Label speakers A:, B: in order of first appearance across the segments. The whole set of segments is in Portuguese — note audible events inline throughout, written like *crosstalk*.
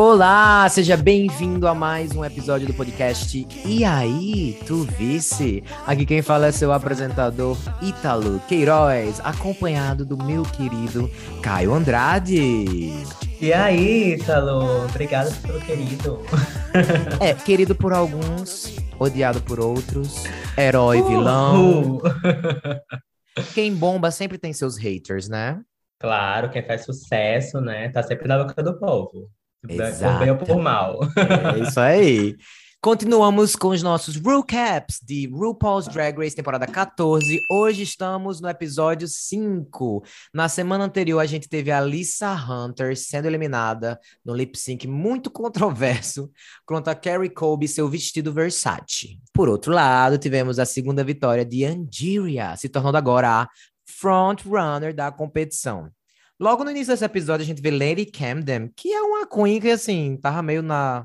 A: Olá, seja bem-vindo a mais um episódio do podcast E aí, tu visse? Aqui quem fala é seu apresentador Ítalo Queiroz, acompanhado do meu querido Caio Andrade.
B: E aí, Ítalo? Obrigado pelo querido. *laughs*
A: É, querido por alguns, odiado por outros, herói, vilão. *laughs* Quem bomba sempre tem seus haters, né?
B: Claro, quem faz sucesso, né? Tá sempre na boca do povo.
A: Exato.
B: Por bem ou por mal.
A: É isso aí. Continuamos com os nossos recaps de RuPaul's Drag Race temporada 14. Hoje estamos no episódio 5. Na semana anterior, a gente teve a Lisa Hunter sendo eliminada no lip sync muito *laughs* controverso contra a Carrie Colby seu vestido Versace. Por outro lado, tivemos a segunda vitória de Angeria, se tornando agora a front runner da competição. Logo no início desse episódio, a gente vê Lady Camden, que é uma queen que, assim, tava meio na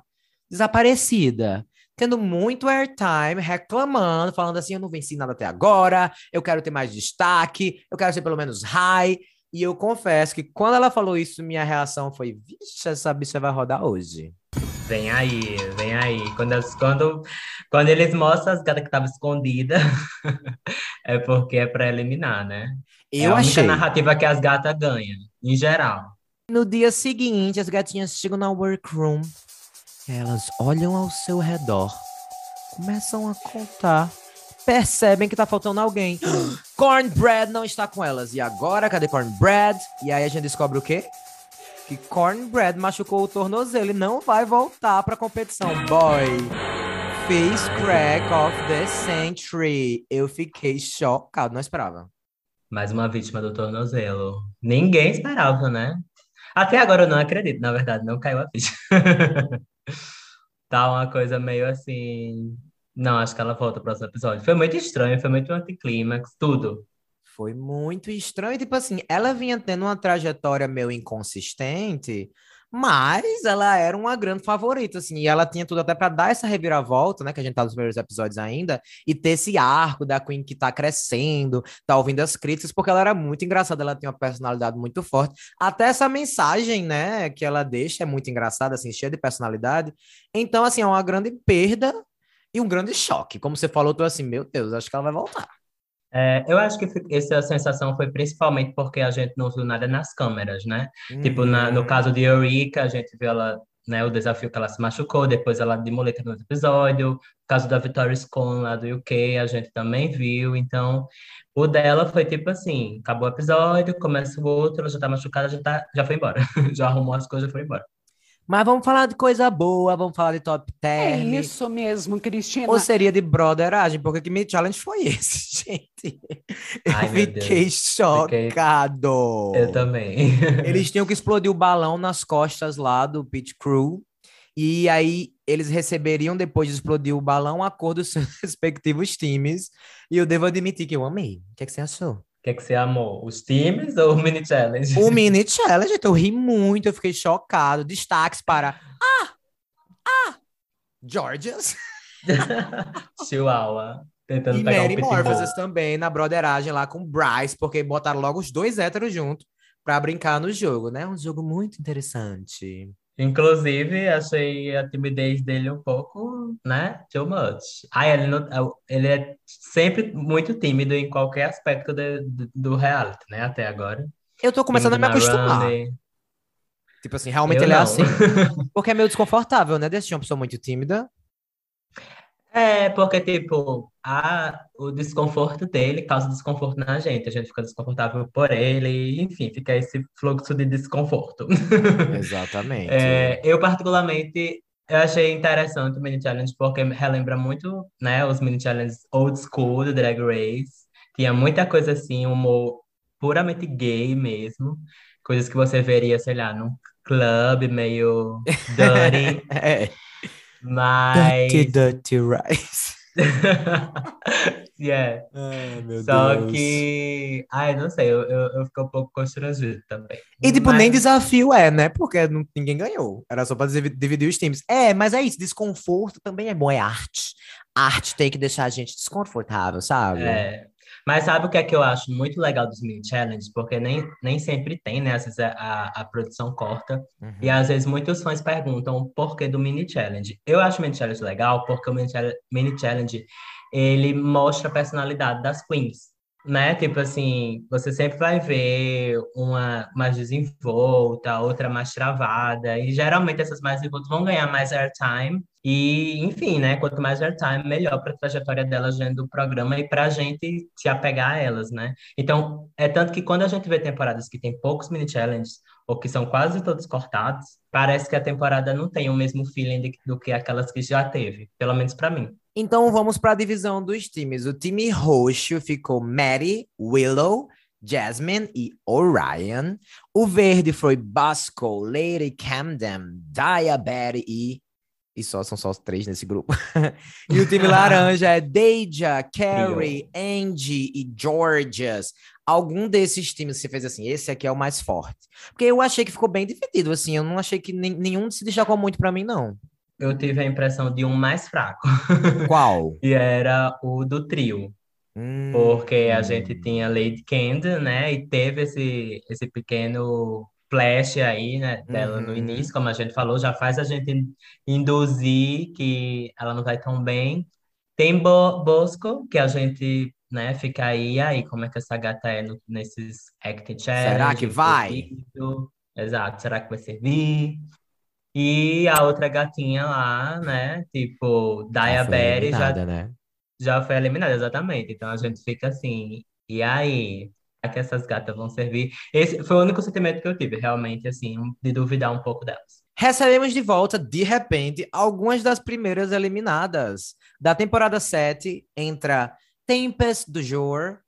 A: desaparecida, tendo muito airtime, reclamando, falando assim: eu não venci nada até agora, eu quero ter mais destaque, eu quero ser pelo menos high. E eu confesso que quando ela falou isso, minha reação foi: vixe, essa bicha vai rodar hoje.
B: Vem aí, vem aí. Quando, quando, quando eles mostram as gatas que estavam escondidas, *laughs* é porque é pra eliminar, né? é
A: Eu
B: a única
A: achei.
B: narrativa que as gatas ganham, em geral.
A: No dia seguinte, as gatinhas chegam na workroom. Elas olham ao seu redor, começam a contar, percebem que tá faltando alguém. *gasps* Cornbread não está com elas. E agora, cadê Cornbread? E aí a gente descobre o quê? Que Cornbread machucou o tornozelo e não vai voltar pra competição. Boy, face crack of the century. Eu fiquei chocado, não esperava.
B: Mais uma vítima do tornozelo. Ninguém esperava, né? Até agora eu não acredito, na verdade, não caiu a ficha. *laughs* Tá uma coisa meio assim. Não, acho que ela volta pro próximo episódio. Foi muito estranho, foi muito anticlímax, tudo.
A: Foi muito estranho. Tipo assim, ela vinha tendo uma trajetória meio inconsistente, mas ela era uma grande favorita, assim, e ela tinha tudo até para dar essa reviravolta, né? Que a gente tá nos primeiros episódios ainda, e ter esse arco da Queen que tá crescendo, tá ouvindo as críticas, porque ela era muito engraçada, ela tinha uma personalidade muito forte. Até essa mensagem, né, que ela deixa é muito engraçada, assim, cheia de personalidade. Então, assim, é uma grande perda e um grande choque. Como você falou, eu tô assim, meu Deus, acho que ela vai voltar.
B: É, eu acho que essa sensação foi principalmente porque a gente não viu nada nas câmeras, né? Tipo, na- no
A: Uhum.
B: caso de Eureka, a gente viu ela, né, o desafio que ela se machucou, depois ela de muleta no episódio. No caso da Victoria Scone lá do UK, a gente também viu. Então, o dela foi tipo assim: acabou o episódio, começa o outro, ela já tá machucada, já, tá, já foi embora. *laughs* Já arrumou as coisas e foi embora.
A: Mas vamos falar de coisa boa, vamos falar de top
C: É
A: term.
C: isso mesmo, Cristina.
A: Ou seria de brotheragem, porque que me challenge foi esse, *laughs* gente? Eu
B: Ai, meu
A: fiquei
B: Deus. Fiquei-
A: chocado.
B: Eu também. *laughs*
A: Eles tinham que explodir o balão nas costas lá do Pit Crew. E aí eles receberiam, depois de explodir o balão, a cor dos seus *laughs* respectivos times. E eu devo admitir que eu amei. O que, é que você achou?
B: O que é que você amou? Os times ou o mini challenge?
A: O *laughs* mini challenge, eu ri muito, eu fiquei chocado. Destaques para. Ah! Ah! Georgias. *laughs*
B: Chihuahua. Tentando
A: E
B: pegar
A: Mary
B: um
A: também na broderagem lá com Bryce, porque botaram logo os dois héteros juntos pra brincar no jogo, né? Um jogo muito interessante.
B: Inclusive, achei a timidez dele um pouco, né? Too much. Ah, ele, não, ele é sempre muito tímido em qualquer aspecto de- do, do reality, né? Até agora.
A: Eu tô começando a me
B: Tímido
A: acostumar.
B: runway.
A: Tipo assim, realmente
B: Eu
A: ele é
B: não.
A: assim. *laughs* Porque é meio desconfortável, né? Deixar uma pessoa muito tímida.
B: É, porque, tipo, a, o desconforto dele causa desconforto na gente. A gente fica desconfortável por ele, enfim, fica esse fluxo de desconforto. *laughs*
A: Exatamente.
B: É, eu, particularmente, eu achei interessante o mini challenge porque relembra muito, né, os mini challenges old school do Drag Race. Tinha muita coisa assim, humor puramente gay mesmo. Coisas que você veria, sei lá, num clube meio *laughs* dirty,
A: É.
B: mas...
A: Dirty, dirty rice. *laughs*
B: yeah.
A: Ai,
B: Só
A: Deus.
B: que... Ai, não sei, eu, eu, eu fico um pouco constrangido também.
A: E, tipo,
B: Mas-
A: nem desafio é, né? Porque não- ninguém ganhou. Era só pra divi- dividir os times. É, mas é isso. Desconforto também é bom, é arte. Arte tem que deixar a gente desconfortável, sabe?
B: É. Mas sabe o que é que eu acho muito legal dos mini challenges? Porque nem, nem sempre tem, né? Às vezes a, a produção corta. Uhum. E às vezes muitos fãs perguntam o porquê do mini challenge. Eu acho o mini challenge legal porque o mini challenge, mini challenge ele mostra a personalidade das queens né? Tipo assim, você sempre vai ver uma mais desenvolta, outra mais travada, e geralmente essas mais desenvoltas vão ganhar mais airtime. E, enfim, né? Quanto mais airtime, melhor para a trajetória delas dentro do programa e para a gente se apegar a elas, né? Então, é tanto que quando a gente vê temporadas que tem poucos mini challenges ou que são quase todos cortados, parece que a temporada não tem o mesmo feeling do que aquelas que já teve, pelo menos para mim.
A: Então vamos para a divisão dos times. O time roxo ficou Maddie, Willow, Jasmine e Orion. O verde foi Bosco, Lady Camden, Diabetes e. E só são só os três nesse grupo. *laughs* e o time laranja é Deja, Carrie, Angie e Georgias. Algum desses times você fez assim, esse aqui é o mais forte. Porque eu achei que ficou bem dividido, assim. Eu não achei que nenhum se destacou muito para mim, não
B: eu tive a impressão de um mais fraco. *laughs*
A: Qual?
B: e era o do trio. Hum, porque a hum. gente tinha Lady Candy, né? E teve esse, esse pequeno flash aí, né, dela uhum. no início, como a gente falou, já faz a gente induzir que ela não vai tão bem. Tem Bo Bosco, que a gente, né, fica aí, aí, como é que essa gata é no, nesses acting challenge?
A: Será que vai?
B: Exato, será que vai servir? E a outra gatinha lá, né? Tipo, Diabetes já, já, né? já foi eliminada, exatamente. Então a gente fica assim, e aí? Será que essas gatas vão servir? Esse foi o único sentimento que eu tive, realmente, assim, de duvidar um pouco delas.
A: Recebemos de volta, de repente, algumas das primeiras eliminadas. Da temporada 7, entra Tempest do Jor,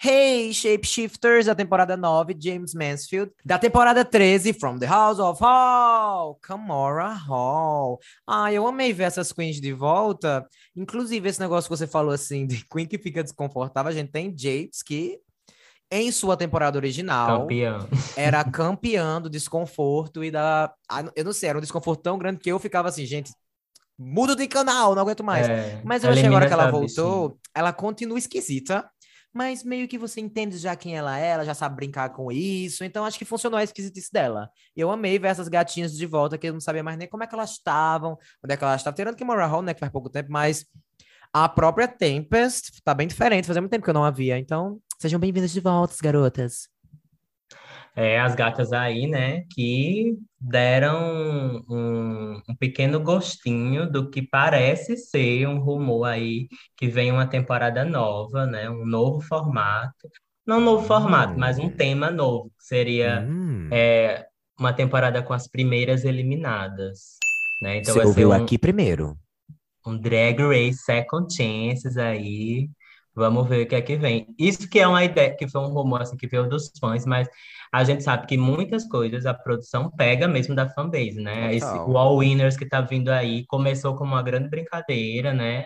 A: Hey, Shapeshifters, da temporada 9, James Mansfield. Da temporada 13, From the House of Hall, Camora Hall. Ah, eu amei ver essas queens de volta. Inclusive, esse negócio que você falou assim, de queen que fica desconfortável, a gente tem James, que em sua temporada original era campeã do desconforto e da. Eu não sei, era um desconforto tão grande que eu ficava assim, gente. Muda de canal, não aguento mais. É, Mas eu achei agora que ela voltou, bichinha. ela continua esquisita mas meio que você entende já quem ela é, ela já sabe brincar com isso, então acho que funcionou a esquisitice dela. Eu amei ver essas gatinhas de volta, que eu não sabia mais nem como é que elas estavam, onde é que elas estavam, tirando que Mora Hall, né, que faz pouco tempo, mas a própria Tempest tá bem diferente, fazia muito tempo que eu não a via, então sejam bem-vindas de volta, garotas
B: é, as gatas aí, né, que deram um, um, pequeno gostinho do que parece ser um rumor aí que vem uma temporada nova, né, um novo formato. Não um novo formato, mas um hum. tema novo, que seria hum. é, uma temporada com as primeiras eliminadas. Né?
A: Então Você ouviu um, aqui primeiro.
B: Um Drag Race Second Chances aí. Vamos ver o que é que vem. Isso que é uma ideia, que foi um rumor assim, que veio dos fãs, mas a gente sabe que muitas coisas a produção pega mesmo da fanbase, né? Esse, o All Winners que tá vindo aí começou como uma grande brincadeira, né?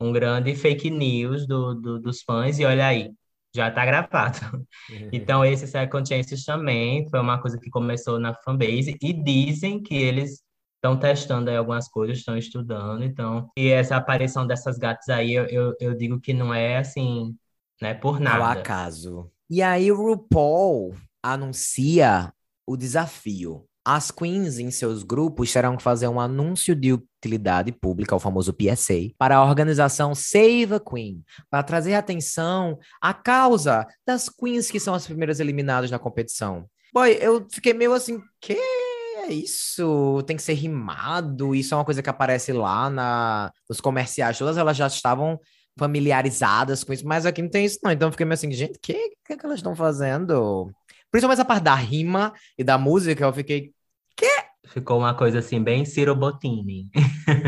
B: Um grande fake news do, do dos fãs, e olha aí, já tá gravado. *laughs* Então, esse Second Chances também foi uma coisa que começou na fanbase, e dizem que eles estão testando aí algumas coisas, estão estudando, então, e essa aparição dessas gatas aí, eu, eu, eu digo que não é assim, né, por nada. Ao
A: acaso. E aí o RuPaul anuncia o desafio. As queens em seus grupos terão que fazer um anúncio de utilidade pública, o famoso PSA, para a organização Save a Queen, para trazer atenção à causa das queens que são as primeiras eliminadas na competição. Boy, eu fiquei meio assim, que é isso? Tem que ser rimado? Isso é uma coisa que aparece lá na, nos comerciais. Todas elas já estavam familiarizadas com isso, mas aqui não tem isso não. Então eu fiquei meio assim, gente, o que, que, que elas estão fazendo? Principalmente a parte da rima e da música, eu fiquei. Quê?
B: Ficou uma coisa assim, bem Ciro Bottini.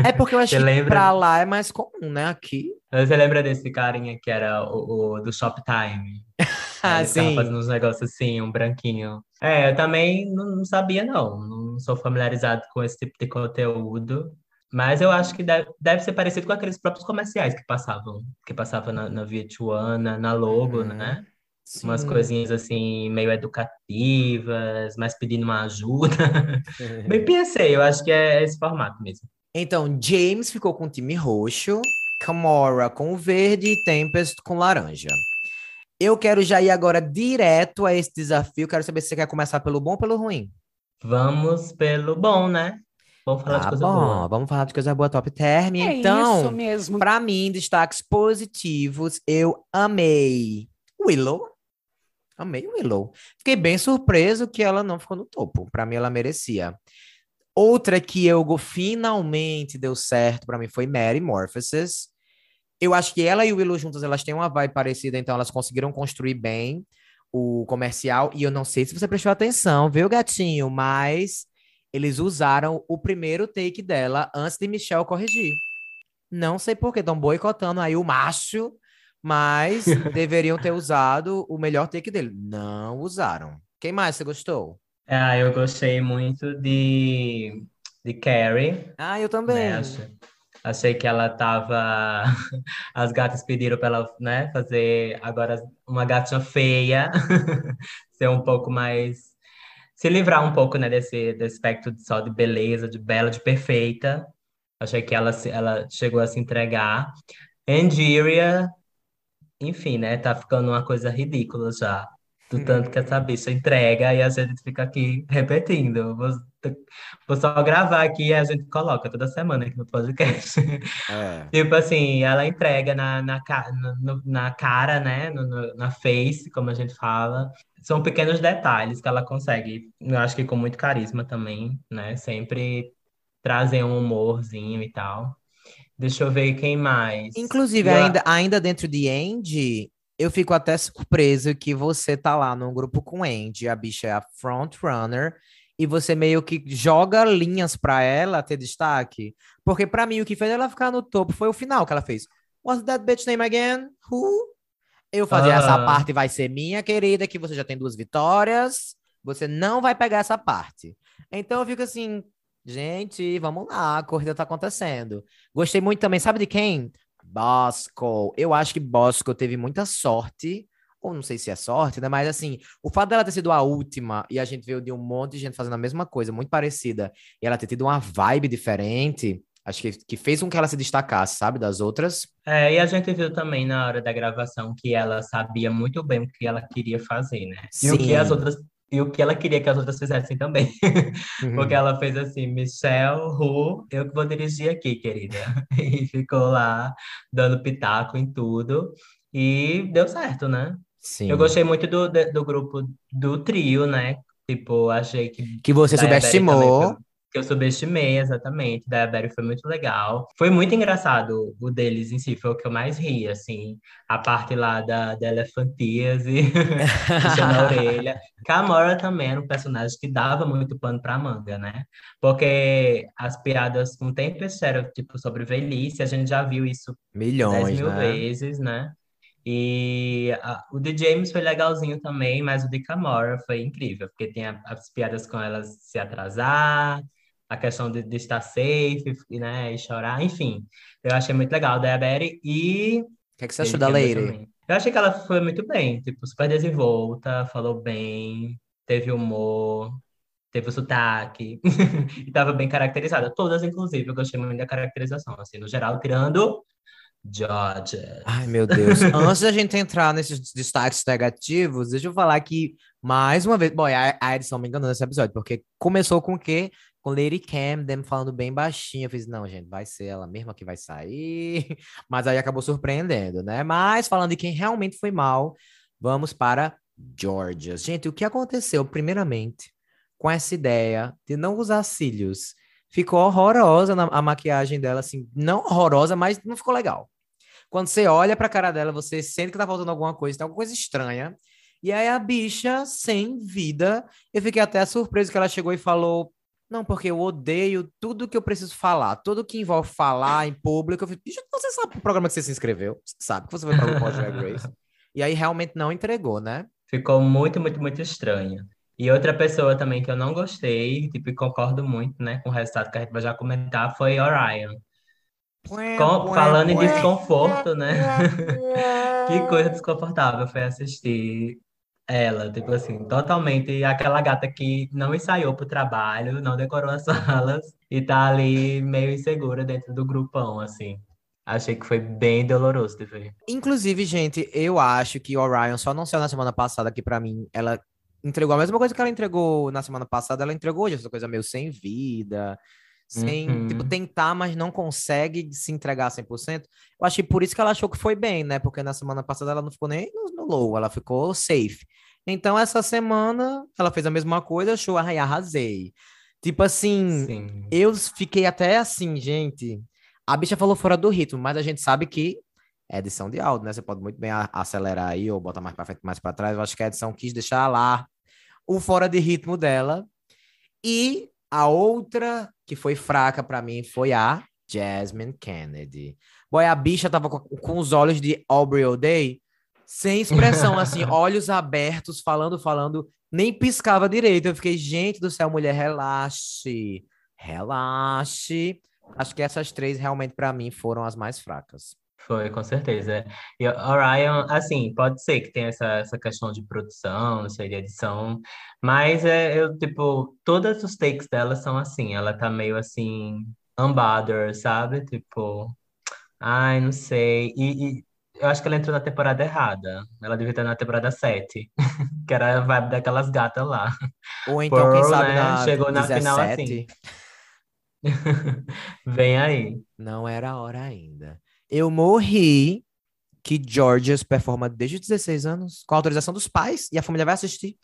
A: É porque eu acho que lembra... pra lá é mais comum, né? Aqui.
B: Você lembra desse carinha que era o, o do Shoptime? *laughs*
A: ah, Ele sim.
B: fazendo uns negócios assim, um branquinho. É, eu também não, sabia, não. Não sou familiarizado com esse tipo de conteúdo. Mas eu acho que deve, deve ser parecido com aqueles próprios comerciais que passavam, que passavam na, na VH1, na, na Logo, uhum. né? Sim. Umas coisinhas assim, meio educativas, mas pedindo uma ajuda. *laughs* Bem pensei, eu acho que é esse formato mesmo.
A: Então, James ficou com o time roxo, Camora com o verde e Tempest com laranja. Eu quero já ir agora direto a esse desafio. Quero saber se você quer começar pelo bom ou pelo ruim.
B: Vamos pelo bom, né? Vamos falar
A: Tá
B: de coisa
A: bom,
B: boa.
A: vamos falar de coisa boa top term.
C: É
A: então,
C: isso mesmo.
A: Pra mim, destaques positivos, eu amei Willow. Amei Willow. Fiquei bem surpreso que ela não ficou no topo. Pra mim, ela merecia. Outra que eu finalmente deu certo pra mim foi Mary Morphosis. Eu acho que ela e o Willow juntas, elas têm uma vibe parecida, então elas conseguiram construir bem o comercial. E eu não sei se você prestou atenção, viu, gatinho? Mas eles usaram o primeiro take dela antes de Michelle corrigir. Não sei por que estão boicotando aí o macho, mas *laughs* deveriam ter usado o melhor take dele. Não usaram. Quem mais você gostou?
B: Ah, eu gostei muito de, de Carrie,
A: Ah, eu também.
B: né? Achei, que ela tava. *laughs* As gatas pediram para ela, né, fazer agora uma gatinha feia, *laughs* ser um pouco mais. Se livrar um pouco, né, desse, desse aspecto de- só de beleza, de bela, de perfeita. Achei que ela, ela chegou a se entregar. Angeria, enfim, né, tá ficando uma coisa ridícula já. Do tanto que essa bicha entrega e a gente fica aqui repetindo. Vou, vou só gravar aqui e a gente coloca toda semana aqui no podcast.
A: É. *laughs*
B: Tipo assim, ela entrega na, na, na cara, né? No- no- na face, como a gente fala. São pequenos detalhes que ela consegue, eu acho que com muito carisma também, né? Sempre trazem um humorzinho e tal. Deixa eu ver quem mais.
A: Inclusive,
B: E a-
A: ainda, ainda dentro de Andy, eu fico até surpreso que você tá lá num grupo com Andy, a bicha é a front runner, e você meio que joga linhas pra ela ter destaque. Porque pra mim o que fez ela ficar no topo foi o final que ela fez. What's that bitch name again? Who? Eu fazia essa
B: Aham.
A: parte vai ser minha, querida, que você já tem duas vitórias. Você não vai pegar essa parte. Então eu fico assim, gente, vamos lá, a corrida tá acontecendo. Gostei muito também, sabe de quem? Bosco. Eu acho que Bosco teve muita sorte, ou não sei se é sorte, né? Mas assim, o fato dela ter sido a última e a gente veio de um monte de gente fazendo a mesma coisa, muito parecida, e ela ter tido uma vibe diferente, acho que, que fez com que ela se destacasse, sabe, das outras.
B: É, e a gente viu também na hora da gravação que ela sabia muito bem o que ela queria fazer, né? E o que
A: Sim.
B: as outras e o que ela queria que as outras fizessem também. *laughs* Porque ela fez assim, Michelle, Ru, eu que vou dirigir aqui, querida. *laughs* E ficou lá dando pitaco em tudo. E deu certo, né?
A: Sim.
B: Eu gostei muito do, do grupo do trio, né? Tipo, achei que
A: Que você subestimou.
B: também que eu subestimei, exatamente. Diabetes foi muito legal. Foi muito engraçado o deles em si, foi o que eu mais ri, assim. A parte lá da, da elefantíase, *laughs* puxando a orelha. Camora também era um personagem que dava muito pano pra manga, né? Porque as piadas com Tempest eram, tipo, sobre velhice, a gente já viu isso
A: Milhões,
B: 10 mil
A: né?
B: vezes, né? E a- o de James foi legalzinho também, mas o de Camora foi incrível, porque tem a- as piadas com ela se atrasar, a questão de, de estar safe, e, né, e chorar, enfim. Eu achei muito legal da Berry e
A: O que, é que você achou da
B: também. Eu achei que ela foi muito bem, tipo, super desenvolta, falou bem, teve humor, teve o sotaque, *laughs* e tava bem caracterizada. Todas, inclusive, eu gostei muito da caracterização, assim, no geral, tirando George.
A: Ai, meu Deus. *laughs* Antes da gente entrar nesses destaques negativos, deixa eu falar que, mais uma vez, bom, a, a edição me enganou nesse episódio, porque começou com o quê? Com Lady Camden falando bem baixinho. Eu fiz, não, gente, vai ser ela mesma que vai sair. *laughs* Mas aí acabou surpreendendo, né? Mas falando de quem realmente foi mal, vamos para Georgia. Gente, o que aconteceu, primeiramente, com essa ideia de não usar cílios? Ficou horrorosa na, a maquiagem dela, assim, não horrorosa, mas não ficou legal. Quando você olha pra cara dela, você sente que tá faltando alguma coisa, tem alguma coisa estranha. E aí a bicha, sem vida, eu fiquei até surpreso que ela chegou e falou: Não, porque eu odeio tudo que eu preciso falar, tudo que envolve falar em público. Eu bicha, você sabe o programa que você se inscreveu? Você sabe que você vai para o Drag Race. E aí realmente não entregou, né?
B: Ficou muito, muito, muito estranho. E outra pessoa também que eu não gostei, tipo, concordo muito, né, com o resultado que a gente vai já comentar, foi Orion. Com- falando em desconforto, né? *laughs* Que coisa desconfortável foi assistir ela, tipo assim, totalmente aquela gata que não ensaiou pro trabalho, não decorou as *laughs* salas e tá ali meio insegura dentro do grupão, assim. Achei que foi bem doloroso de ver.
A: Inclusive, gente, eu acho que Orion só não saiu na semana passada, que pra mim ela entregou a mesma coisa que ela entregou na semana passada, ela entregou hoje, essa coisa meio sem vida, sem,
B: Uhum.
A: tipo, tentar, mas não consegue se entregar 100%. Eu achei por isso que ela achou que foi bem, né? Porque na semana passada ela não ficou nem no, low, ela ficou safe. Então, essa semana, ela fez a mesma coisa, achou, ai, arrasei. Tipo assim,
B: Sim.
A: eu fiquei até assim, gente. A bicha falou fora do ritmo, mas a gente sabe que é edição de áudio, né? Você pode muito bem acelerar aí ou botar mais pra frente, mais pra trás. Eu acho que a edição quis deixar lá o fora de ritmo dela. E a outra que foi fraca pra mim foi a Jasmine Kennedy. Boy, a bicha tava com, com os olhos de Aubrey O'Day, sem expressão, assim, *laughs* olhos abertos, falando, falando, nem piscava direito. Eu fiquei, gente do céu, mulher, relaxe, relaxe. Acho que essas três realmente pra mim foram as mais fracas.
B: Foi, com certeza. E Orion, assim, pode ser que tenha essa, essa questão de produção, não sei, de edição, mas é, eu, tipo, todos os takes dela são assim, ela tá meio assim, unbothered, sabe? Tipo, ai, não sei. E, e eu acho que ela entrou na temporada errada. Ela devia estar na temporada 7, *laughs* que era a vibe daquelas gatas lá.
A: Ou então, quem
B: Pearl,
A: sabe
B: né,
A: na
B: chegou na
A: 17,
B: final assim. *laughs* Vem aí.
A: não era a hora ainda. Eu morri que Georges performa desde os 16 anos, com a autorização dos pais, e a família vai assistir.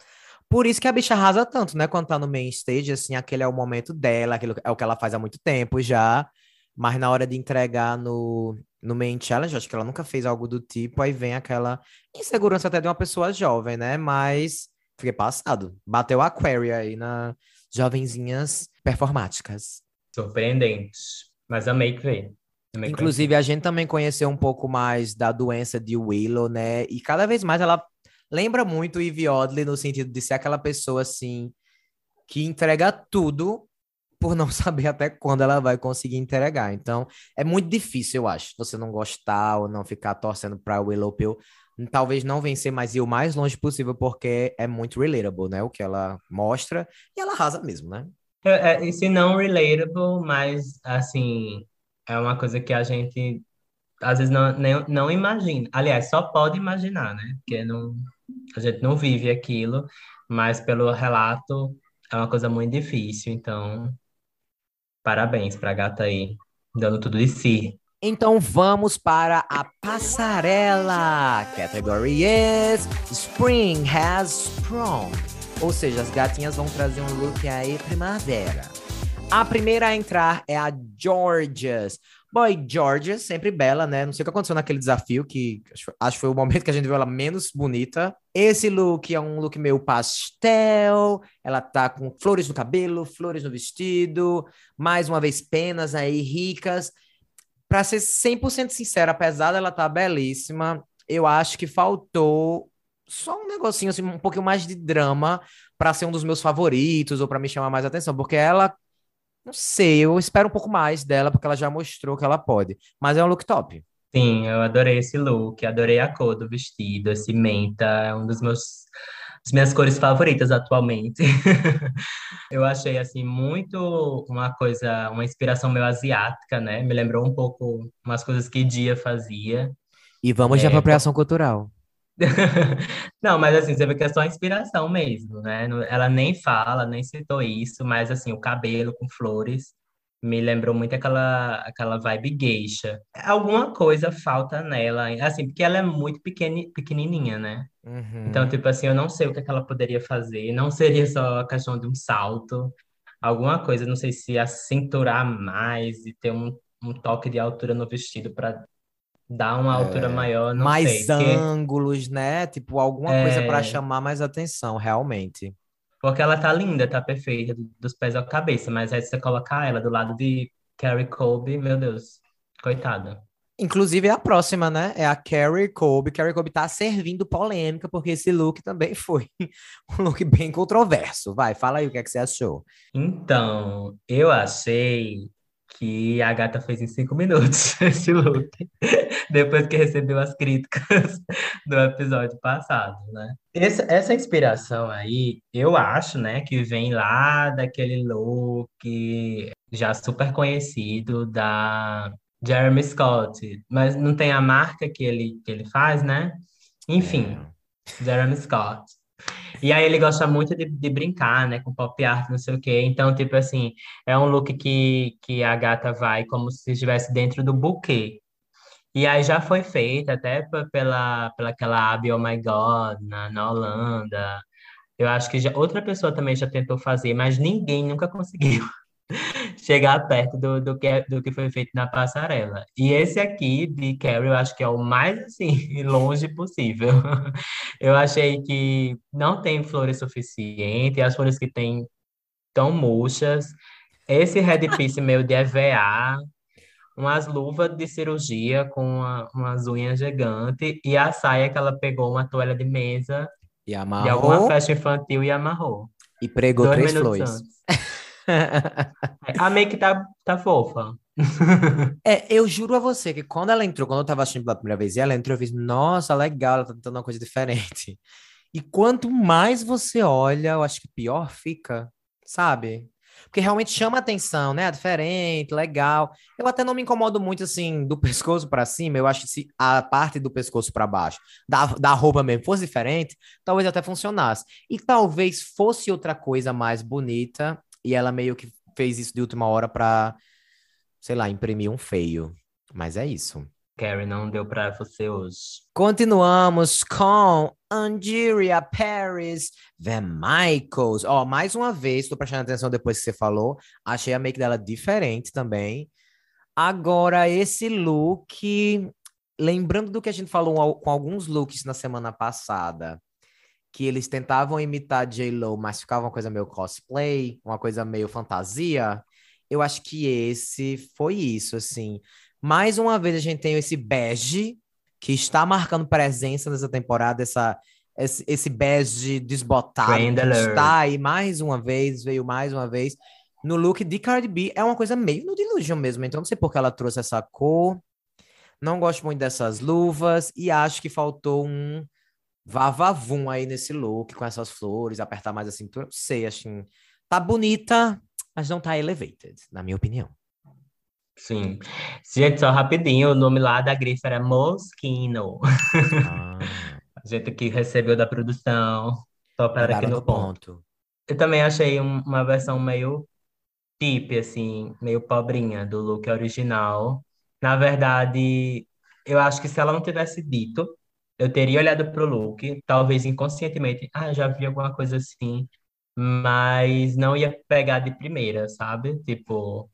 A: Por isso que a bicha arrasa tanto, né? Quando tá no main stage, assim, aquele é o momento dela, aquilo é o que ela faz há muito tempo já. Mas na hora de entregar no, no main challenge, acho que ela nunca fez algo do tipo, aí vem aquela insegurança até de uma pessoa jovem, né? Mas fiquei passado. Bateu a Aquaria aí na jovenzinhas performáticas.
B: Surpreendente. Mas amei que veio.
A: Inclusive, a gente também conheceu um pouco mais da doença de Willow, né? E cada vez mais ela lembra muito Ivy Oddly no sentido de ser aquela pessoa assim que entrega tudo por não *laughs* saber até quando ela vai conseguir entregar. Então, é muito difícil, eu acho, você não gostar ou não ficar torcendo para Willow Pill. Talvez não vencer, mas ir o mais longe possível, porque é muito relatable, né? O que ela mostra e ela arrasa mesmo, né?
B: É, é, e se não relatable, mas assim, é uma coisa que a gente às vezes não, nem, não imagina. Aliás, só pode imaginar, né? Porque não, a gente não vive aquilo, mas pelo relato é uma coisa muito difícil. Então, parabéns pra gata aí, dando tudo de si.
A: Então vamos para a passarela. Category is Spring has sprung. Ou seja, as gatinhas vão trazer um look aí primavera. A primeira a entrar é a Georgias. Boy, Georgias, sempre bela, né? Não sei o que aconteceu naquele desafio, que acho, que foi o momento que a gente viu ela menos bonita. Esse look é um look meio pastel. Ela tá com flores no cabelo, flores no vestido. Mais uma vez, penas aí ricas para ser 100% sincera, apesar dela tá belíssima, eu acho que faltou só um negocinho assim, um pouquinho mais de drama para ser um dos meus favoritos ou para me chamar mais atenção, porque ela não sei, eu espero um pouco mais dela porque ela já mostrou que ela pode, mas é um look top.
B: Sim, eu adorei esse look, adorei a cor do vestido, esse menta, é um dos meus as minhas cores favoritas atualmente. *laughs* eu achei assim muito uma coisa, uma inspiração meio asiática, né? Me lembrou um pouco umas coisas que Dia fazia.
A: E vamos de
B: É,
A: apropriação cultural.
B: Não, mas assim, você vê que é só inspiração mesmo, né? Ela nem fala, nem citou isso, mas assim, o cabelo com flores me lembrou muito aquela, aquela vibe geisha. Alguma coisa falta nela, assim, porque ela é muito pequeni, pequenininha, né?
A: Uhum.
B: Então, tipo assim, eu não sei o que é que ela poderia fazer. Não seria só a questão de um salto. Alguma coisa, não sei se acinturar mais e ter um, um toque de altura no vestido para dar uma altura maior, não
A: mais
B: sei. Porque,
A: ângulos, né? Tipo, alguma coisa para
B: É.
A: chamar mais atenção, realmente.
B: porque ela tá linda, tá perfeita, do- dos pés à cabeça, mas aí você colocar ela do lado de Carrie Colby, meu Deus, coitada.
A: Inclusive, é a próxima, né? É a Carrie Colby. Carrie Colby tá servindo polêmica, porque esse look também *laughs* foi um look bem controverso. Vai, fala aí o que é que você achou.
B: Então, eu achei que a gata fez em cinco minutos *laughs* esse look, depois que recebeu as críticas do episódio passado, né? Essa, essa inspiração aí, eu acho, né, que vem lá daquele look já super conhecido da Jeremy Scott, mas não tem a marca que ele, que ele faz, né? Enfim,
A: É.
B: Jeremy Scott. E aí ele gosta muito de, de brincar, né, com pop art, não sei o quê. Então, tipo assim, é um look que, que a gata vai como se estivesse dentro do buquê. E aí já foi feita até pela, pela aquela Abby Oh My God na, na Holanda. Eu acho que já, outra pessoa também já tentou fazer, mas ninguém nunca *laughs* conseguiu chegar perto do, do que, do que foi feito na passarela. E esse aqui, de Carrie, eu acho que é o mais, assim, *laughs* longe possível. *laughs* Eu achei que não tem flores suficiente, as flores que tem tão murchas. Esse headpiece meio de EVA, umas luvas de cirurgia com uma- umas unhas gigantes e a saia que ela pegou uma toalha de mesa
A: E
B: de alguma festa infantil e amarrou.
A: e pregou
B: Dois
A: três flores. *laughs*
B: antes. A make tá, tá fofa.
A: É, eu juro a você que quando ela entrou, quando eu tava assistindo pela primeira vez, e ela entrou, eu fiz, nossa, legal, ela tá tentando uma coisa diferente. E quanto mais você olha, eu acho que pior fica, sabe? Porque realmente chama atenção, né? É diferente, legal. Eu até não me incomodo muito, assim, do pescoço pra cima. Eu acho que se a parte do pescoço pra baixo, da, da roupa mesmo, fosse diferente, talvez até funcionasse. E talvez fosse outra coisa mais bonita, e ela meio que fez isso de última hora pra sei lá, imprimir um feio. Mas é isso.
B: Carrie, não deu pra você hoje.
A: Continuamos com Angeria Paris, Van Michaels. Ó, mais uma vez, tô prestando atenção depois que você falou. Achei a make dela diferente também. Agora, esse look, lembrando do que a gente falou al- com alguns looks na semana passada, que eles tentavam imitar J-Lo, mas ficava uma coisa meio cosplay, uma coisa meio fantasia. Eu acho que esse foi isso, assim. Mais uma vez a gente tem esse bege que está marcando presença nessa temporada, essa, esse, esse bege desbotado
B: alert.
A: está aí mais uma vez, veio mais uma vez no look de Cardi B. É uma coisa meio no Delusion mesmo, então não sei por que ela trouxe essa cor. Não gosto muito dessas luvas e acho que faltou um vavavum aí nesse look com essas flores, apertar mais a cintura. Não sei, assim, tá bonita, mas não tá elevated, na minha opinião.
B: Sim. Gente, só rapidinho, o nome lá da grife era Moschino.
A: Ah, *laughs*
B: A gente que recebeu da produção. Só para aqui no
A: no
B: ponto.
A: ponto.
B: Eu também achei um- uma versão meio tip, assim, meio pobrinha do look original. Na verdade, eu acho que se ela não tivesse dito, eu teria olhado pro look, talvez inconscientemente, ah, já vi alguma coisa assim, mas não ia pegar de primeira, sabe? Tipo,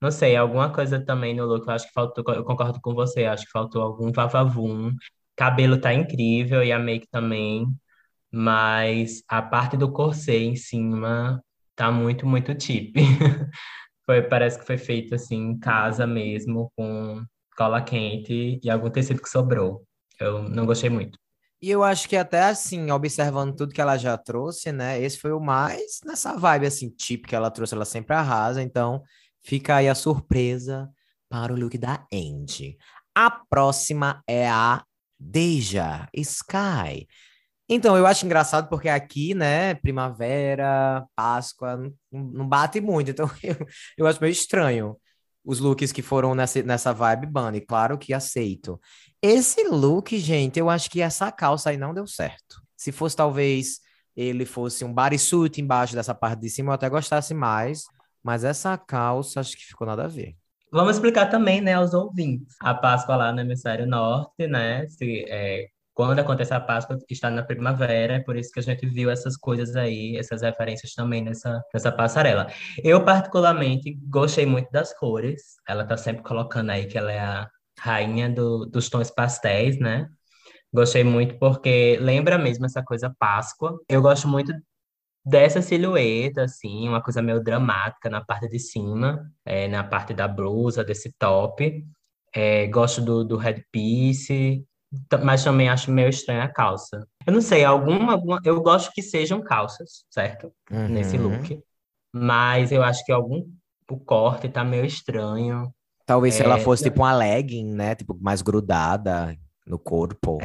B: não sei, alguma coisa também no look, eu acho que faltou, eu concordo com você, acho que faltou algum vavavum. Cabelo tá incrível e a make também, mas a parte do corset em cima tá muito, muito cheap. *laughs* Foi, parece que foi feito assim em casa mesmo, com cola quente e algum tecido que sobrou. Eu não gostei muito.
A: E eu acho que até assim, observando tudo que ela já trouxe, né? Esse foi o mais nessa vibe assim, tipo que ela trouxe, ela sempre arrasa. Então, fica aí a surpresa para o look da Andy. A próxima é a Deja Sky. Então, eu acho engraçado porque aqui, né, primavera, Páscoa, não, não bate muito. Então, *laughs* eu, eu acho meio estranho os looks que foram nessa, nessa vibe bunny. Claro que aceito. Esse look, gente, eu acho que essa calça aí não deu certo. Se fosse talvez ele fosse um bodysuit embaixo dessa parte de cima, eu até gostasse mais. Mas essa calça, acho que ficou nada a ver.
B: Vamos explicar também, né, aos ouvintes. A Páscoa lá no hemisfério norte, né, se, é, quando acontece a Páscoa, está na primavera, é por isso que a gente viu essas coisas aí, essas referências também nessa, nessa passarela. Eu, particularmente, gostei muito das cores. Ela tá sempre colocando aí que ela é a rainha do, dos tons pastéis, né? Gostei muito porque lembra mesmo essa coisa Páscoa. Eu gosto muito dessa silhueta, assim, uma coisa meio dramática na parte de cima, é, na parte da blusa, desse top. É, gosto do, do headpiece, mas também acho meio estranha a calça. Eu não sei, alguma, alguma, eu gosto que sejam calças, certo? Nesse
A: Uhum.
B: look. Mas eu acho que algum o corte tá meio estranho.
A: Talvez se ela
B: É,
A: fosse tipo uma legging, né? Tipo, mais grudada no corpo.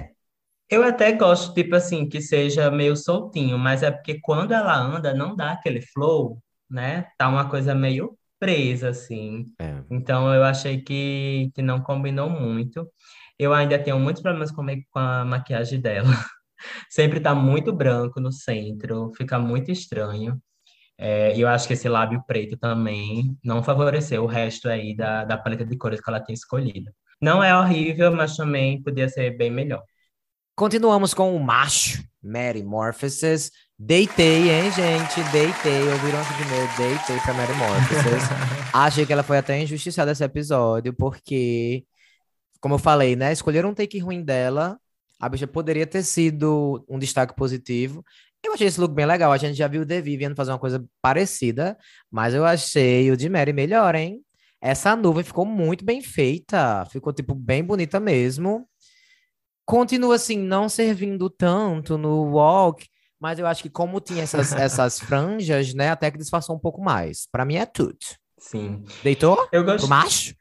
B: Eu até gosto, tipo assim, que seja meio soltinho, mas é porque quando ela anda, não dá aquele flow, né? Tá uma coisa meio presa, assim.
A: É.
B: Então eu achei que, que não combinou muito. Eu ainda tenho muitos problemas com, com a maquiagem dela. *laughs* Sempre tá muito branco no centro, fica muito estranho. É, e eu acho que esse lábio preto também não favoreceu o resto aí da, da paleta de cores que ela tem escolhido. Não é horrível, mas também podia ser bem melhor.
A: Continuamos com o macho, Mary Morphosis. Deitei, hein, gente? Deitei. Ouviram aqui primeiro? Deitei pra Mary Morphosis. *laughs* Achei que ela foi até injustiçada esse episódio, porque, como eu falei, né? Escolheram um take ruim dela. A bicha poderia ter sido um destaque positivo. Eu achei esse look bem legal. A gente já viu o The Vivian fazer uma coisa parecida, mas eu achei o de Mary melhor, hein? Essa nuvem ficou muito bem feita. Ficou, tipo, bem bonita mesmo. Continua, assim, não servindo tanto no walk, mas eu acho que como tinha essas, *laughs* essas franjas, né? Até que disfarçou um pouco mais. Pra mim é tudo.
B: Sim.
A: Deitou?
B: Eu
A: Pro
B: gostei.
A: macho?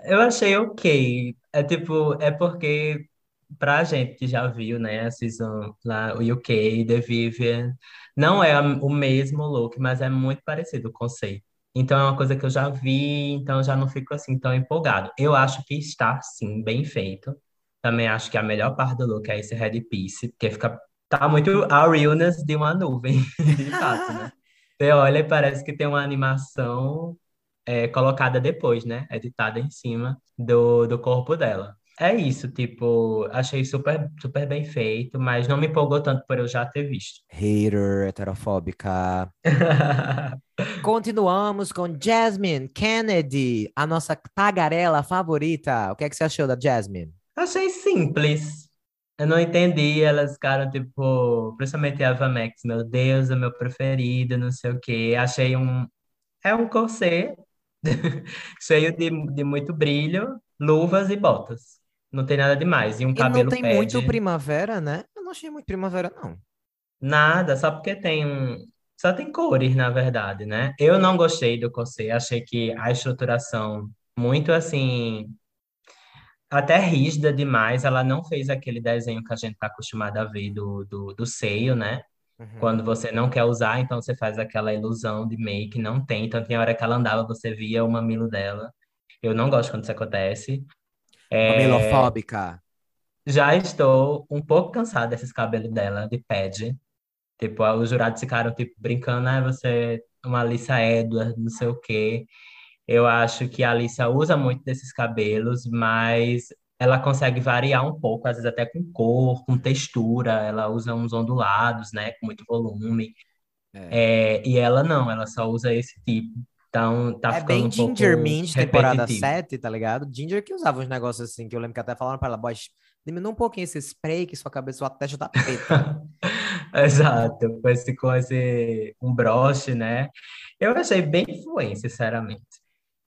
B: Eu achei ok. É tipo, é porque pra gente que já viu, né, a season lá, o UK, The Vivian, não é o mesmo look, mas é muito parecido o conceito. Então é uma coisa que eu já vi, então já não fico assim tão empolgado. Eu acho que está, sim, bem feito. Também acho que a melhor parte do look é esse headpiece, porque fica, tá muito a realness de uma nuvem, *laughs* de fato, né? *laughs* Você olha e parece que tem uma animação é, colocada depois, né? Editada em cima do, do corpo dela. É isso, tipo, achei super, super bem feito, mas não me empolgou tanto por eu já ter visto.
A: Hater, heterofóbica. *laughs* Continuamos com Jasmine Kennedy, a nossa tagarela favorita. O que é que você achou da Jasmine?
B: Achei simples. Eu não entendi, elas ficaram, tipo, principalmente a Ava Max, meu Deus, é meu preferido, não sei o quê. Achei um. É um corset *laughs* cheio de, de muito brilho, luvas e botas. Não tem nada demais. E um
A: E não
B: cabelo
A: tem
B: pad.
A: muito primavera, né? Eu não achei muito primavera, não.
B: Nada, só porque tem um. Só tem cores, na verdade, né? Eu não gostei do corset, achei que a estruturação muito assim, até rígida demais. Ela não fez aquele desenho que a gente tá acostumado a ver do, do, do seio, né?
A: Uhum.
B: Quando você não quer usar, então você faz aquela ilusão de make, não tem. Então, tem hora que ela andava, você via o mamilo dela. Eu não gosto quando isso acontece. É,
A: Mamilofóbica.
B: já estou um pouco cansada desses cabelos dela, de pad. Tipo, os jurados ficaram, tipo, brincando, ah, você é uma Alissa Edwards, não sei o quê. Eu acho que a Alissa usa muito desses cabelos, mas ela consegue variar um pouco, às vezes até com cor, com textura. Ela usa uns ondulados, né, com muito volume.
A: É.
B: É, e ela não, ela só usa esse tipo. Então, tá
A: É
B: ficando
A: bem
B: um
A: Ginger Mint, temporada
B: repetitivo.
A: 7, tá ligado? Ginger que usava uns negócios assim, que eu lembro que até falaram pra ela, boy, diminua um pouquinho esse spray que sua cabeça, sua testa tá preta. *laughs*
B: Exato, com esse, com esse um broche, né? Eu achei bem influente, sinceramente.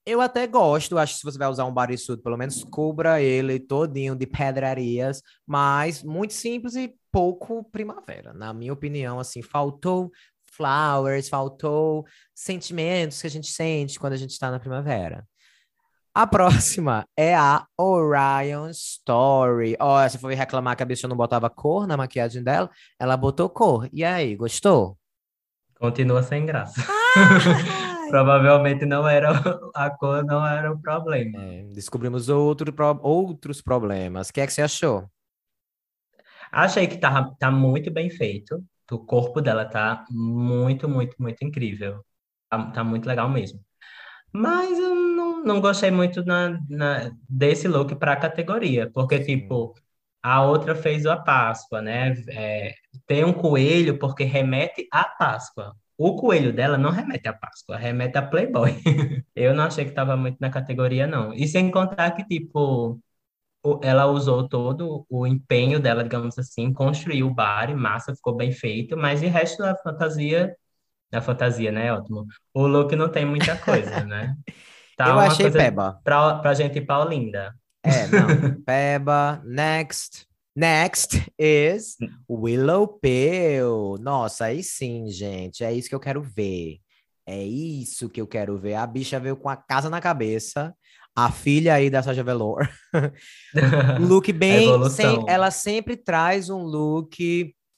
A: Eu até gosto, acho que se você vai usar um bodysuit, pelo menos cubra ele todinho de pedrarias, mas muito simples e pouco primavera. Na minha opinião, assim, faltou flowers, faltou sentimentos que a gente sente quando a gente está na primavera. A próxima *laughs* é a Orion Story. Ó, você foi reclamar que a bicha não botava cor na maquiagem dela, ela botou cor. E aí, gostou?
B: Continua sem graça. *laughs* Provavelmente não era a cor, não era o problema.
A: É, descobrimos outro pro- outros problemas. O que é que você achou?
B: Achei que tá, tá muito bem feito. O corpo dela tá muito, muito, muito incrível. Tá, tá muito legal mesmo. Mas eu não, não gostei muito na, na- desse look para a categoria, porque, tipo, a outra fez a Páscoa, né? É, tem um coelho porque remete à Páscoa. O coelho dela não remete à Páscoa, remete a Playboy. *laughs* Eu não achei que estava muito na categoria, não. E sem contar que, tipo, ela usou todo o empenho dela, digamos assim, construiu o bar, massa, ficou bem feito, mas o resto da fantasia, da fantasia, né, ótimo. O look não tem muita coisa, *laughs* né? Tá
A: Eu
B: uma
A: achei
B: coisa
A: peba.
B: pra, pra gente ir pra Olinda.
A: É, não. *laughs* Peba. Next. Next is Willow Pill. Nossa, aí sim, gente. É isso que eu quero ver. É isso que eu quero ver. A bicha veio com a casa na cabeça. A filha aí da Saja Velour. *laughs* Look bem. sem- ela sempre traz um look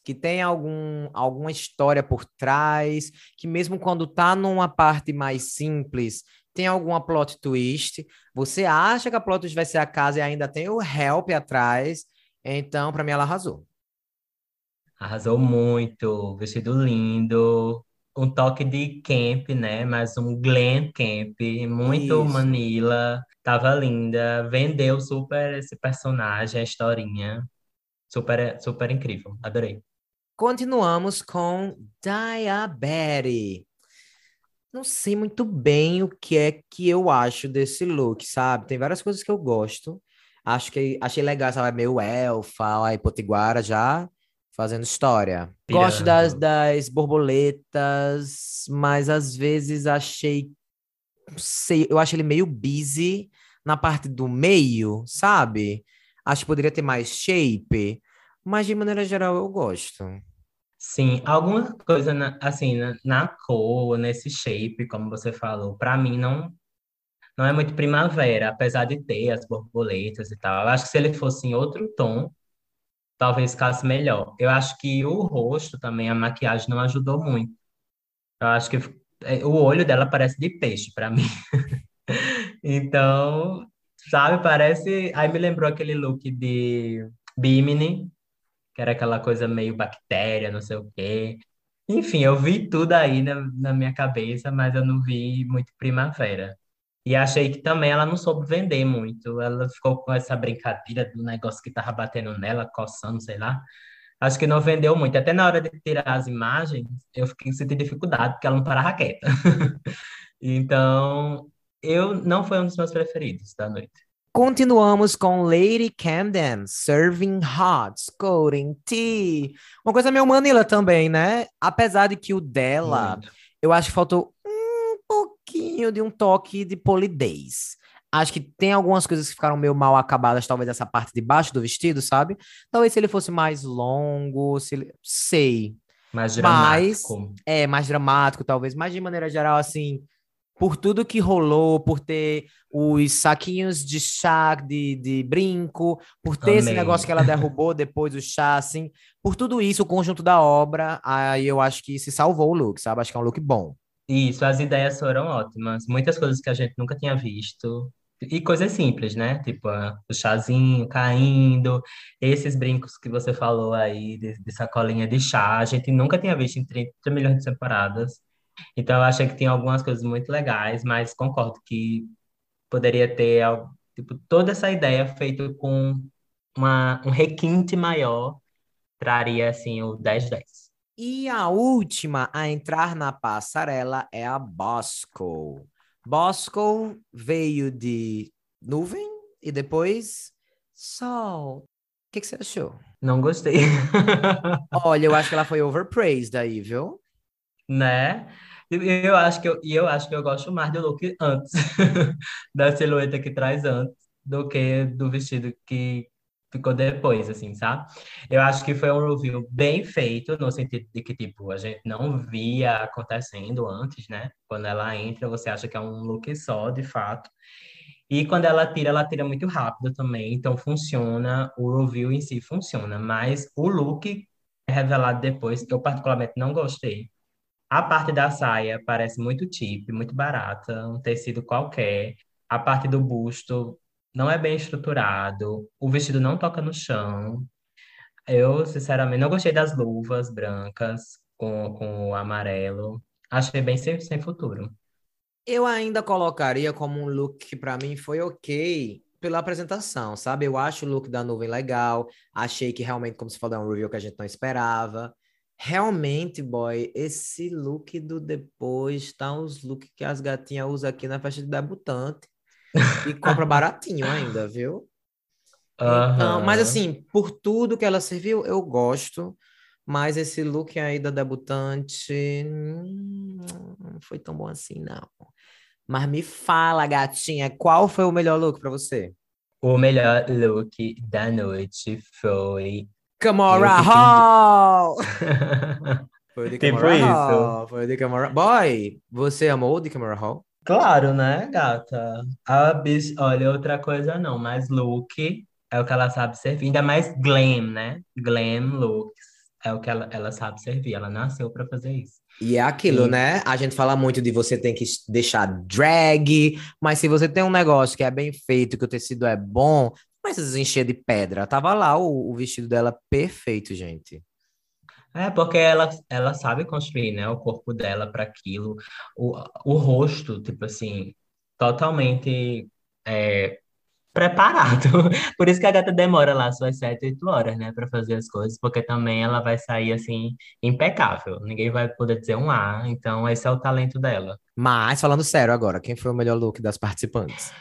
A: que tem algum, alguma história por trás, que mesmo quando tá numa parte mais simples, tem alguma plot twist. Você acha que a plot twist vai ser a casa e ainda tem o help atrás. Então, para mim, ela arrasou.
B: Arrasou muito, vestido lindo, um toque de camp, né? Mas um glam camp, muito
A: Isso.
B: Manila, tava linda, vendeu super esse personagem, a historinha, super, super incrível, adorei.
A: Continuamos com Diabetes. Não sei muito bem o que é que eu acho desse look, sabe? Tem várias coisas que eu gosto. Acho que achei legal, sabe? Meio elfa, aí Potiguara já fazendo história. Gosto das, das borboletas, mas às vezes achei. Sei, eu acho ele meio busy na parte do meio, sabe? Acho que poderia ter mais shape, mas de maneira geral eu gosto.
B: Sim, alguma coisa na- assim na, na cor, nesse shape, como você falou, pra mim não não é muito primavera, apesar de ter as borboletas e tal. Eu acho que se ele fosse em outro tom, talvez ficasse melhor. Eu acho que o rosto também, a maquiagem não ajudou muito. Eu acho que é, o olho dela parece de peixe pra *laughs* mim. Então, sabe, parece. Aí me lembrou aquele look de Bimini, que era aquela coisa meio bactéria, não sei o quê. Enfim, eu vi tudo aí na, na minha cabeça, mas eu não vi muito primavera. E achei que também ela não soube vender muito. Ela ficou com essa brincadeira do negócio que tava batendo nela, coçando, sei lá. Acho que não vendeu muito. Até na hora de tirar as imagens, eu fiquei sentindo dificuldade, porque ela não parava quieta. *laughs* Então, eu não foi um dos meus preferidos da noite.
A: Continuamos com Lady Camden, serving hot, scoring tea. Uma coisa meio Manila também, né? Apesar de que o dela,
B: Muito.
A: eu acho que faltou pouquinho de um toque de polidez. Acho que tem algumas coisas que ficaram meio mal acabadas, talvez essa parte de baixo do vestido, sabe? Talvez se ele fosse mais longo, se ele... sei.
B: Mais
A: Mas
B: dramático.
A: é mais dramático, talvez, mas de maneira geral, assim, por tudo que rolou, por ter os saquinhos de chá, de, de brinco, por ter esse negócio que ela derrubou *laughs* depois do chá, assim, por tudo isso, o conjunto da obra, aí eu acho que se salvou o look, sabe? Acho que é um look bom.
B: Isso, as ideias foram ótimas. Muitas coisas que a gente nunca tinha visto. E coisas simples, né? Tipo, ah, o chazinho caindo, esses brincos que você falou aí, de, de sacolinha de chá, a gente nunca tinha visto em 30 milhões de temporadas. Então, eu achei que tem algumas coisas muito legais, mas concordo que poderia ter, tipo, toda essa ideia feita com uma, um requinte maior, traria, assim, o 10-10.
A: E a última a entrar na passarela é a Bosco. Bosco veio de nuvem e depois sol. O que, que você achou?
B: Não gostei. *laughs*
A: Olha, eu acho que ela foi overpraised aí, viu?
B: Né? E eu acho que eu, e eu acho que eu gosto mais do look antes, *laughs* da silhueta que traz antes, do que do vestido que ficou depois, assim, sabe? Eu acho que foi um review bem feito, no sentido de que, tipo, a gente não via acontecendo antes, né? Quando ela entra, você acha que é um look só, de fato. E quando ela tira, ela tira muito rápido também, então funciona, o review em si funciona, mas o look é revelado depois, eu particularmente não gostei. A parte da saia parece muito cheap, muito barata, um tecido qualquer. A parte do busto não é bem estruturado, o vestido não toca no chão. Eu, sinceramente, não gostei das luvas brancas com, com o amarelo. Achei bem sem, sem futuro.
A: Eu ainda colocaria como um look que pra mim foi ok pela apresentação, sabe? Eu acho o look da nuvem legal. Achei que realmente, como você falou, é um review que a gente não esperava. Realmente, boy, esse look do depois tá os looks que as gatinhas usam aqui na festa de debutante. E compra baratinho ainda, viu? Então, mas assim, por tudo que ela serviu, eu gosto. Mas esse look aí da debutante hum, não foi tão bom assim, não. Mas me fala, gatinha, qual foi o melhor look pra você?
B: O melhor look da noite foi.
A: Camora Hall! *laughs* Foi o de
B: Tipo
A: Camora
B: isso.
A: Hall. Foi o de Camora... Boy, você amou o de Camora Hall?
B: Claro, né, gata? A bicha, olha, outra coisa não, mas look é o que ela sabe servir. Ainda mais glam, né? Glam looks. é o que ela, ela sabe servir, ela nasceu para fazer isso.
A: E é aquilo, né? A gente fala muito de você tem que deixar drag, mas se você tem um negócio que é bem feito, que o tecido é bom, não precisa encher de pedra. Tava lá o, o vestido dela perfeito, gente.
B: É, porque ela, ela sabe construir, né, o corpo dela para aquilo, o, o rosto, tipo assim, totalmente é, preparado. *laughs* Por isso que a gata demora lá suas sete, oito horas, né, para fazer as coisas, porque também ela vai sair assim impecável. Ninguém vai poder dizer um A, então esse é o talento dela.
A: Mas falando sério agora, quem foi o melhor look das participantes?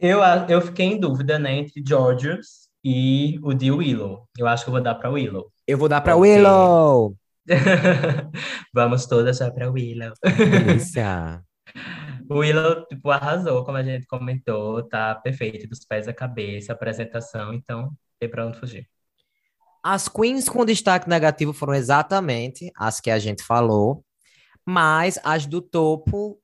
B: Eu, eu fiquei em dúvida, né, entre Georgios e o de Willow. Eu acho que eu vou dar para Willow.
A: Eu vou dar para. Willow. *laughs*
B: Vamos todas já para Willow.
A: Delícia.
B: O *laughs* Willow, tipo, arrasou, como a gente comentou, tá perfeito, dos pés à cabeça, apresentação, então tem pra onde fugir.
A: As queens com destaque negativo foram exatamente as que a gente falou, mas as do topo,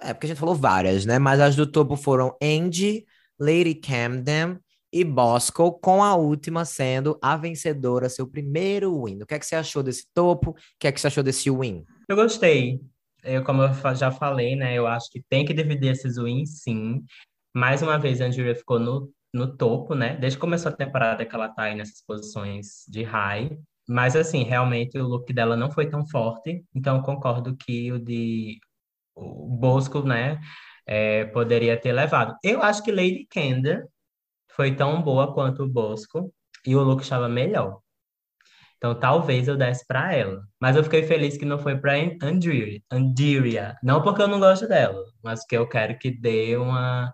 A: é porque a gente falou várias, né? Mas as do topo foram Andy, Lady Camden e Bosco, com a última sendo a vencedora, seu primeiro win. O que é que você achou desse topo? O que é que você achou desse win?
B: Eu gostei eu, como eu já falei, né, eu acho que tem que dividir esses wins, sim. Mais uma vez, a Andrea ficou no, no topo, né? Desde que começou a temporada que ela tá aí nessas posições de high. Mas, assim, realmente o look dela não foi tão forte. Então, concordo que o de o Bosco, né, é, poderia ter levado. Eu acho que Lady Kender foi tão boa quanto o Bosco. E o look estava melhor. Então, talvez eu desse para ela. Mas eu fiquei feliz que não foi para Andrea, Andrea. Não porque eu não gosto dela, mas que eu quero que dê uma,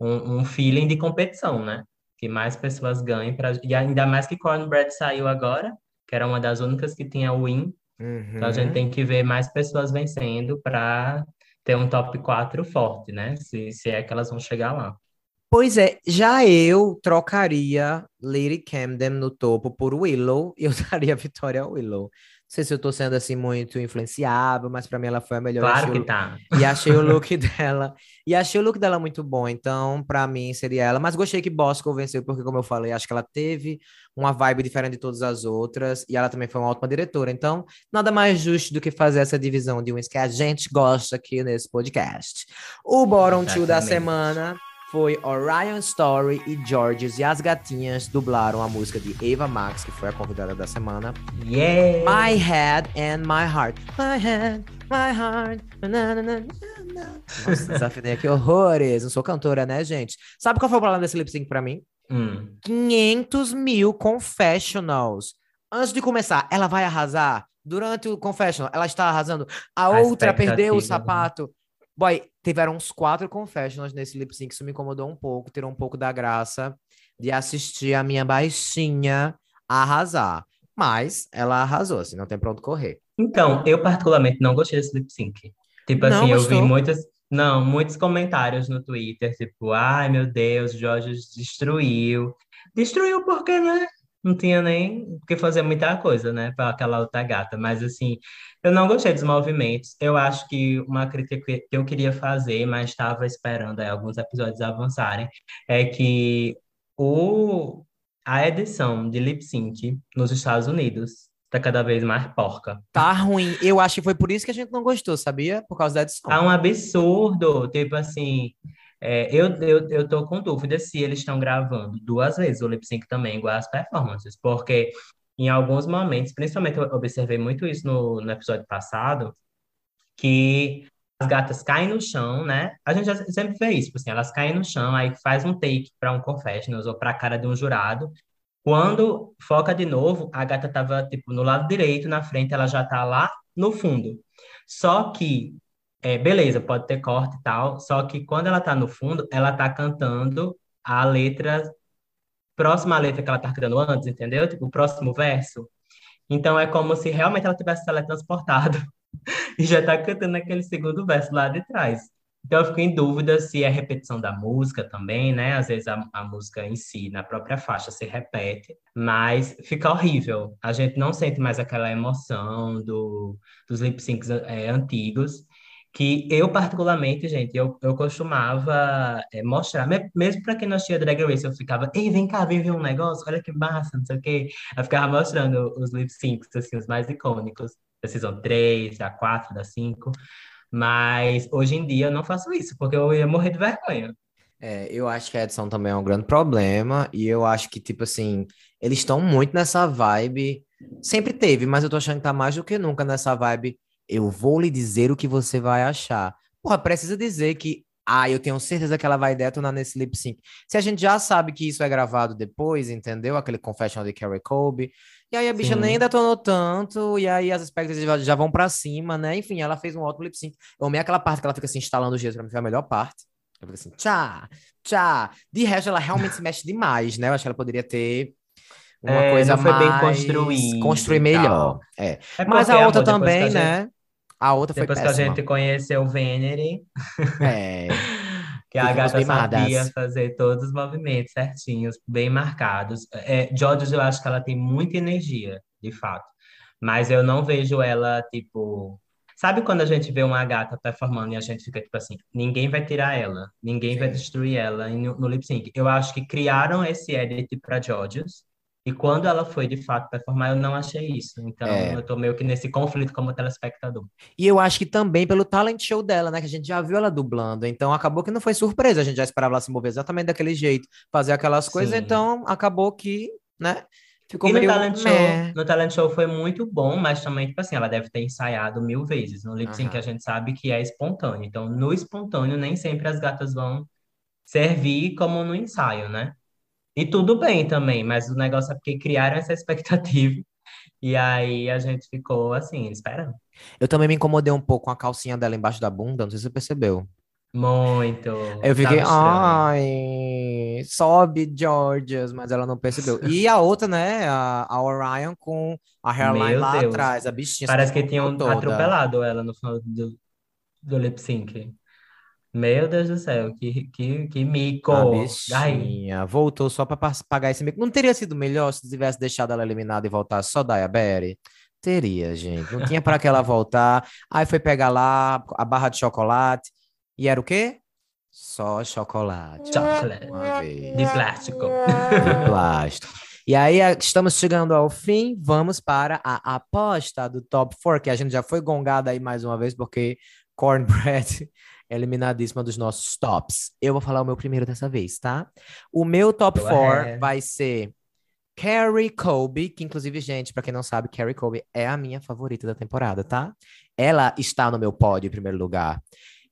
B: um, um feeling de competição, né? Que mais pessoas ganhem. Pra... E ainda mais que Cornbread saiu agora, que era uma das únicas que tinha win. Uhum. Então, a gente tem que ver mais pessoas vencendo para ter um top 4 forte, né? Se, se é que elas vão chegar lá.
A: Pois é, já eu trocaria Lady Camden no topo por Willow e *laughs* eu daria a vitória ao Willow. Não sei se eu tô sendo assim muito influenciável, mas para mim ela foi a melhor.
B: Claro que tá.
A: E achei o look *laughs* dela. E achei o look dela muito bom, então para mim seria ela. Mas gostei que Bosco venceu, porque como eu falei, acho que ela teve uma vibe diferente de todas as outras e ela também foi uma ótima diretora. Então, nada mais justo do que fazer essa divisão de uns que a gente gosta aqui nesse podcast. O Bottom Two da semana foi Orion Story e Georges e as gatinhas dublaram a música de Eva Max, que foi a convidada da semana.
B: Yeah!
A: My Head and My Heart. My Head, My Heart. Na, na, na, Nossa, *laughs* desafinei aqui horrores. Não sou cantora, né, gente? Sabe qual foi o problema desse lip sync pra mim?
B: Hum.
A: 500 mil confessionals. Antes de começar, ela vai arrasar? Durante o confessional, ela está arrasando. A, a outra perdeu o né? Boy, tiveram uns quatro confessionals nesse lip sync, isso me incomodou um pouco, tirou um pouco da graça de assistir a minha baixinha arrasar. Mas ela arrasou, assim, não tem pra onde correr.
B: Então, eu particularmente não gostei desse lip sync. Tipo não, assim, gostou? eu vi muitas. Não, muitos comentários no Twitter, tipo, ai meu Deus, Jorge destruiu. Destruiu porque, né? Não tinha nem que fazer muita coisa, né, para aquela outra gata. Mas, assim, eu não gostei dos movimentos. Eu acho que uma crítica que eu queria fazer, mas estava esperando aí, alguns episódios avançarem, é que o, a edição de lip sync nos Estados Unidos tá cada vez mais porca.
A: Tá ruim. Eu acho que foi por isso que a gente não gostou, sabia? Por causa da edição.
B: Tá um absurdo. Tipo assim, é, eu, eu, eu tô com dúvida se eles estão gravando duas vezes o lip sync também, igual as performances, porque em alguns momentos, principalmente eu observei muito isso no, no episódio passado, que as gatas caem no chão, né? A gente já sempre vê isso, tipo assim, elas caem no chão, aí faz um take para um confessionals ou para a cara de um jurado. Quando foca de novo, a gata tava tipo no lado direito, na frente ela já tá lá no fundo. Só que é, beleza, pode ter corte e tal, só que quando ela tá no fundo, ela tá cantando a letra próxima letra que ela tá cantando antes, entendeu? Tipo, o próximo verso. Então é como se realmente ela tivesse teletransportado *laughs* e já tá cantando aquele segundo verso lá de trás. Então eu fico em dúvida se é repetição da música também, né? Às vezes a, a música em si, na própria faixa, se repete, mas fica horrível. A gente não sente mais aquela emoção do, dos lip syncs é, antigos. Que eu, particularmente, gente, eu, eu costumava é, mostrar, mesmo para quem não tinha Drag Race, eu ficava, ei, vem cá, vem ver um negócio, olha que massa, não sei o quê. Eu ficava mostrando os lip syncs, assim, os mais icônicos, da Season 3, da 4, da 5. Mas hoje em dia eu não faço isso, porque eu ia morrer de vergonha.
A: É, eu acho que a edição também é um grande problema, e eu acho que, tipo assim, eles estão muito nessa vibe. Sempre teve, mas eu tô achando que tá mais do que nunca nessa vibe eu vou lhe dizer o que você vai achar. Porra, precisa dizer que, ah, eu tenho certeza que ela vai detonar nesse lip sync. Se a gente já sabe que isso é gravado depois, entendeu? Aquele confessional de Carrie Colby. E aí a bicha Sim. nem detonou tanto, e aí as expectativas já vão para cima, né? Enfim, ela fez um ótimo lip sync. Eu amei aquela parte que ela fica assim, instalando o gesso, pra mim foi a melhor parte. Eu fico assim, tchá, tchá. De resto, ela realmente se mexe demais, né? Eu acho que ela poderia ter uma é, coisa
B: foi
A: mais...
B: bem construída.
A: Construir melhor. É. é Mas a outra amor, também, a gente... né? A outra
B: depois
A: foi Depois
B: que a gente conheceu o Venery.
A: É. *laughs*
B: que a gata sabia fazer todos os movimentos certinhos, bem marcados. É, eu acho que ela tem muita energia, de fato. Mas eu não vejo ela, tipo... Sabe quando a gente vê uma gata performando e a gente fica tipo assim, ninguém vai tirar ela, ninguém Sim. vai destruir ela no, no lip sync. Eu acho que criaram esse edit para Georges e quando ela foi de fato performar, eu não achei isso. Então, é. eu tô meio que nesse conflito como telespectador.
A: E eu acho que também pelo talent show dela, né? Que a gente já viu ela dublando. Então, acabou que não foi surpresa. A gente já esperava ela se mover exatamente daquele jeito, fazer aquelas coisas. Sim. Então, acabou que, né?
B: Ficou e meio... no talent, show, no talent show foi muito bom, mas também, tipo assim, ela deve ter ensaiado mil vezes. No lip sync, que a gente sabe que é espontâneo. Então, no espontâneo, nem sempre as gatas vão servir como no ensaio, né? E tudo bem também, mas o negócio é porque criaram essa expectativa. E aí a gente ficou assim, esperando.
A: Eu também me incomodei um pouco com a calcinha dela embaixo da bunda, não sei se você percebeu.
B: Muito.
A: Eu fiquei, ai, sobe Georges, mas ela não percebeu. E a outra, né, a, a Orion com a hairline Meu lá Deus. atrás, a bichinha.
B: Parece que tinham toda. atropelado ela no final do, do lip sync. Meu Deus do céu, que, que, que mico.
A: A bichinha voltou só para pagar esse mico. Não teria sido melhor se tivesse deixado ela eliminada e voltasse só da Berry? Teria, gente. Não tinha para que ela voltar. Aí foi pegar lá a barra de chocolate. E era o quê? Só chocolate.
B: Chocolate. De plástico.
A: De plástico. E aí, estamos chegando ao fim. Vamos para a aposta do top 4, que a gente já foi gongada aí mais uma vez, porque Cornbread eliminadíssima dos nossos tops. Eu vou falar o meu primeiro dessa vez, tá? O meu top 4 vai ser Carrie Colby, que inclusive, gente, para quem não sabe, Carrie Colby é a minha favorita da temporada, tá? Ela está no meu pódio em primeiro lugar.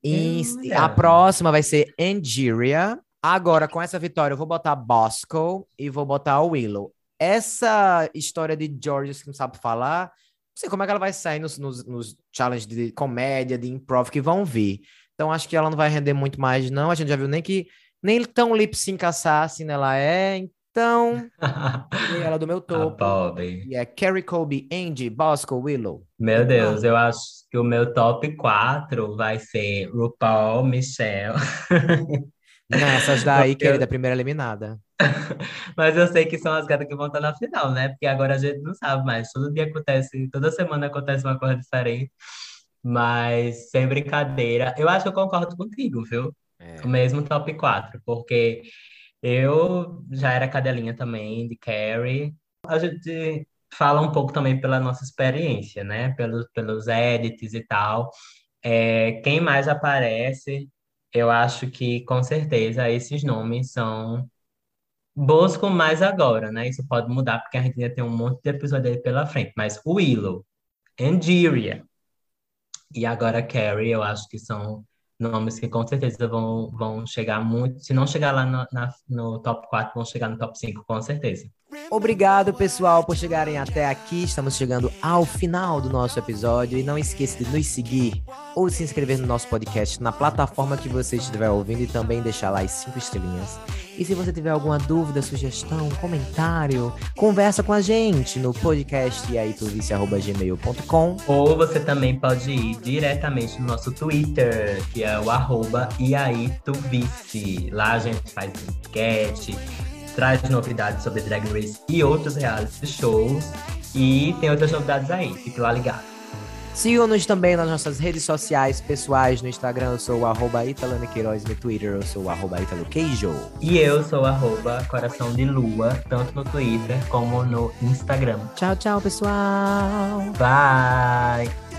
A: E hum, a próxima vai ser Angeria. Agora, com essa vitória, eu vou botar Bosco e vou botar Willow. Essa história de George que não sabe falar, não sei como é que ela vai sair nos, nos, nos challenges de comédia, de improv que vão vir. Então acho que ela não vai render muito mais, não. A gente já viu nem que nem tão lip sync assassin ela é. Então, *laughs* ela do meu topo. E é Carrie Colby, Angie, Bosco, Willow.
B: Meu Deus, eu acho que o meu top 4 vai ser RuPaul, Michelle. *laughs*
A: Nessas daí, Porque querida, primeira eliminada. *laughs*
B: Mas eu sei que são as gatas que vão estar na final, né? Porque agora a gente não sabe mais. Todo dia acontece, toda semana acontece uma coisa diferente. Mas, sem brincadeira, eu acho que eu concordo contigo, viu? É. O mesmo top 4, porque eu já era cadelinha também de Carrie. A gente fala um pouco também pela nossa experiência, né? Pelos, pelos edits e tal. É, quem mais aparece, eu acho que com certeza esses nomes são Bosco mais agora, né? Isso pode mudar porque a gente ainda tem um monte de episódio aí pela frente. Mas Willow, Angeria, e agora Carrie, eu acho que são nomes que com certeza vão, vão chegar muito. Se não chegar lá no, na, no top 4, vão chegar no top 5, com certeza.
A: Obrigado, pessoal, por chegarem até aqui. Estamos chegando ao final do nosso episódio. E não esqueça de nos seguir ou se inscrever no nosso podcast na plataforma que você estiver ouvindo e também deixar lá as cinco estrelinhas. E se você tiver alguma dúvida, sugestão, comentário, conversa com a gente no podcast iaituvice.gmail.com
B: Ou você também pode ir diretamente no nosso Twitter, que é o arroba. Lá a gente faz enquete, traz novidades sobre Drag Race e outros reality shows. E tem outras novidades aí, fique lá ligado.
A: Sigam-nos também nas nossas redes sociais pessoais. No Instagram eu sou o arroba Italana Queiroz, no Twitter eu sou o arroba Italo Queijo.
B: E eu sou arroba Coração de Lua, tanto no Twitter como no Instagram.
A: Tchau, tchau, pessoal!
B: Bye!